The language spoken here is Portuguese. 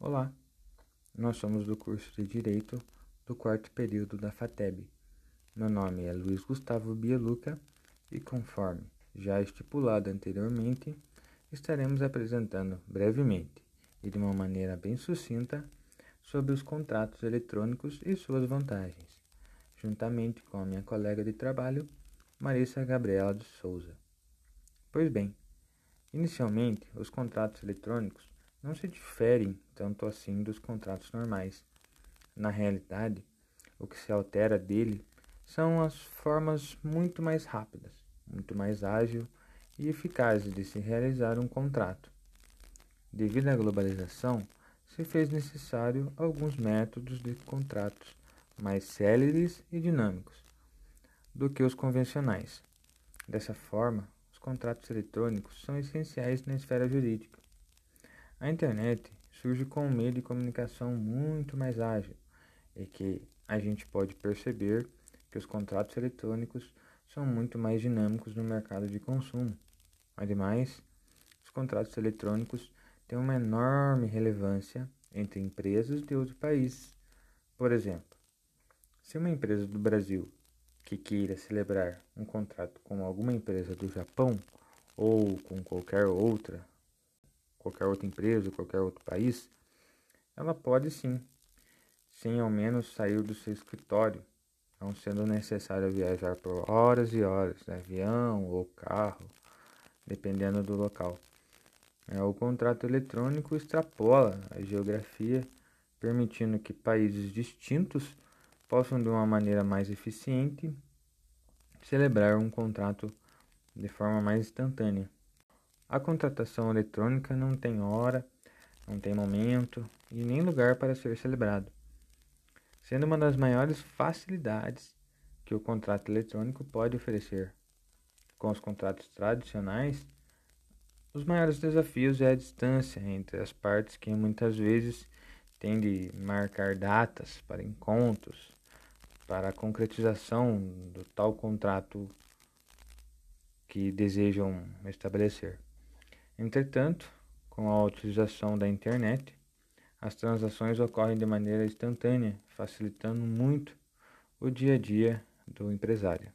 Olá, nós somos do curso de Direito do quarto período da FATEB. Meu nome é Luiz Gustavo Bieluca e, conforme já estipulado anteriormente, estaremos apresentando brevemente e de uma maneira bem sucinta sobre os contratos eletrônicos e suas vantagens, juntamente com a minha colega de trabalho, Marissa Gabriela de Souza. Pois bem, inicialmente, os contratos eletrônicos não se diferem tanto assim dos contratos normais. Na realidade, o que se altera dele são as formas muito mais rápidas, muito mais ágil e eficazes de se realizar um contrato. Devido à globalização, se fez necessário alguns métodos de contratos mais céleres e dinâmicos do que os convencionais. Dessa forma, os contratos eletrônicos são essenciais na esfera jurídica a internet surge com um meio de comunicação muito mais ágil e que a gente pode perceber que os contratos eletrônicos são muito mais dinâmicos no mercado de consumo. Ademais, os contratos eletrônicos têm uma enorme relevância entre empresas de outros países. Por exemplo, se uma empresa do Brasil que queira celebrar um contrato com alguma empresa do Japão ou com qualquer outra qualquer outra empresa, qualquer outro país, ela pode sim, sem ao menos sair do seu escritório, não sendo necessário viajar por horas e horas, de avião ou carro, dependendo do local. É, o contrato eletrônico extrapola a geografia, permitindo que países distintos possam, de uma maneira mais eficiente, celebrar um contrato de forma mais instantânea. A contratação eletrônica não tem hora, não tem momento e nem lugar para ser celebrado, sendo uma das maiores facilidades que o contrato eletrônico pode oferecer. Com os contratos tradicionais, os maiores desafios é a distância entre as partes que muitas vezes tem de marcar datas para encontros, para a concretização do tal contrato que desejam estabelecer. Entretanto, com a utilização da internet, as transações ocorrem de maneira instantânea, facilitando muito o dia a dia do empresário.